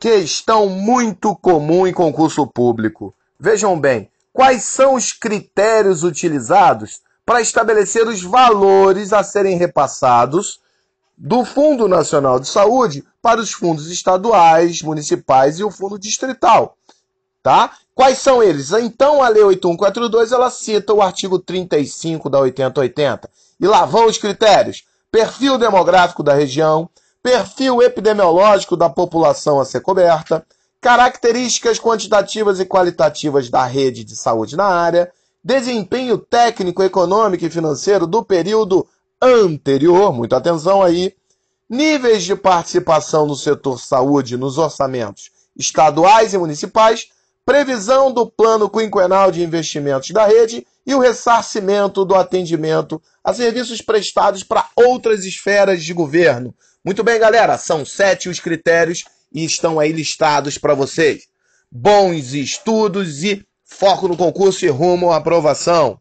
Questão muito comum em concurso público. Vejam bem, quais são os critérios utilizados para estabelecer os valores a serem repassados do Fundo Nacional de Saúde para os fundos estaduais, municipais e o fundo distrital, tá? Quais são eles? Então a Lei 8142 ela cita o artigo 35 da 8080 e lá vão os critérios: perfil demográfico da região, perfil epidemiológico da população a ser coberta, características quantitativas e qualitativas da rede de saúde na área, desempenho técnico, econômico e financeiro do período anterior, muita atenção aí, níveis de participação no setor saúde nos orçamentos estaduais e municipais, previsão do plano quinquenal de investimentos da rede e o ressarcimento do atendimento a serviços prestados para outras esferas de governo. Muito bem, galera, são sete os critérios e estão aí listados para vocês. Bons estudos e foco no concurso e rumo à aprovação.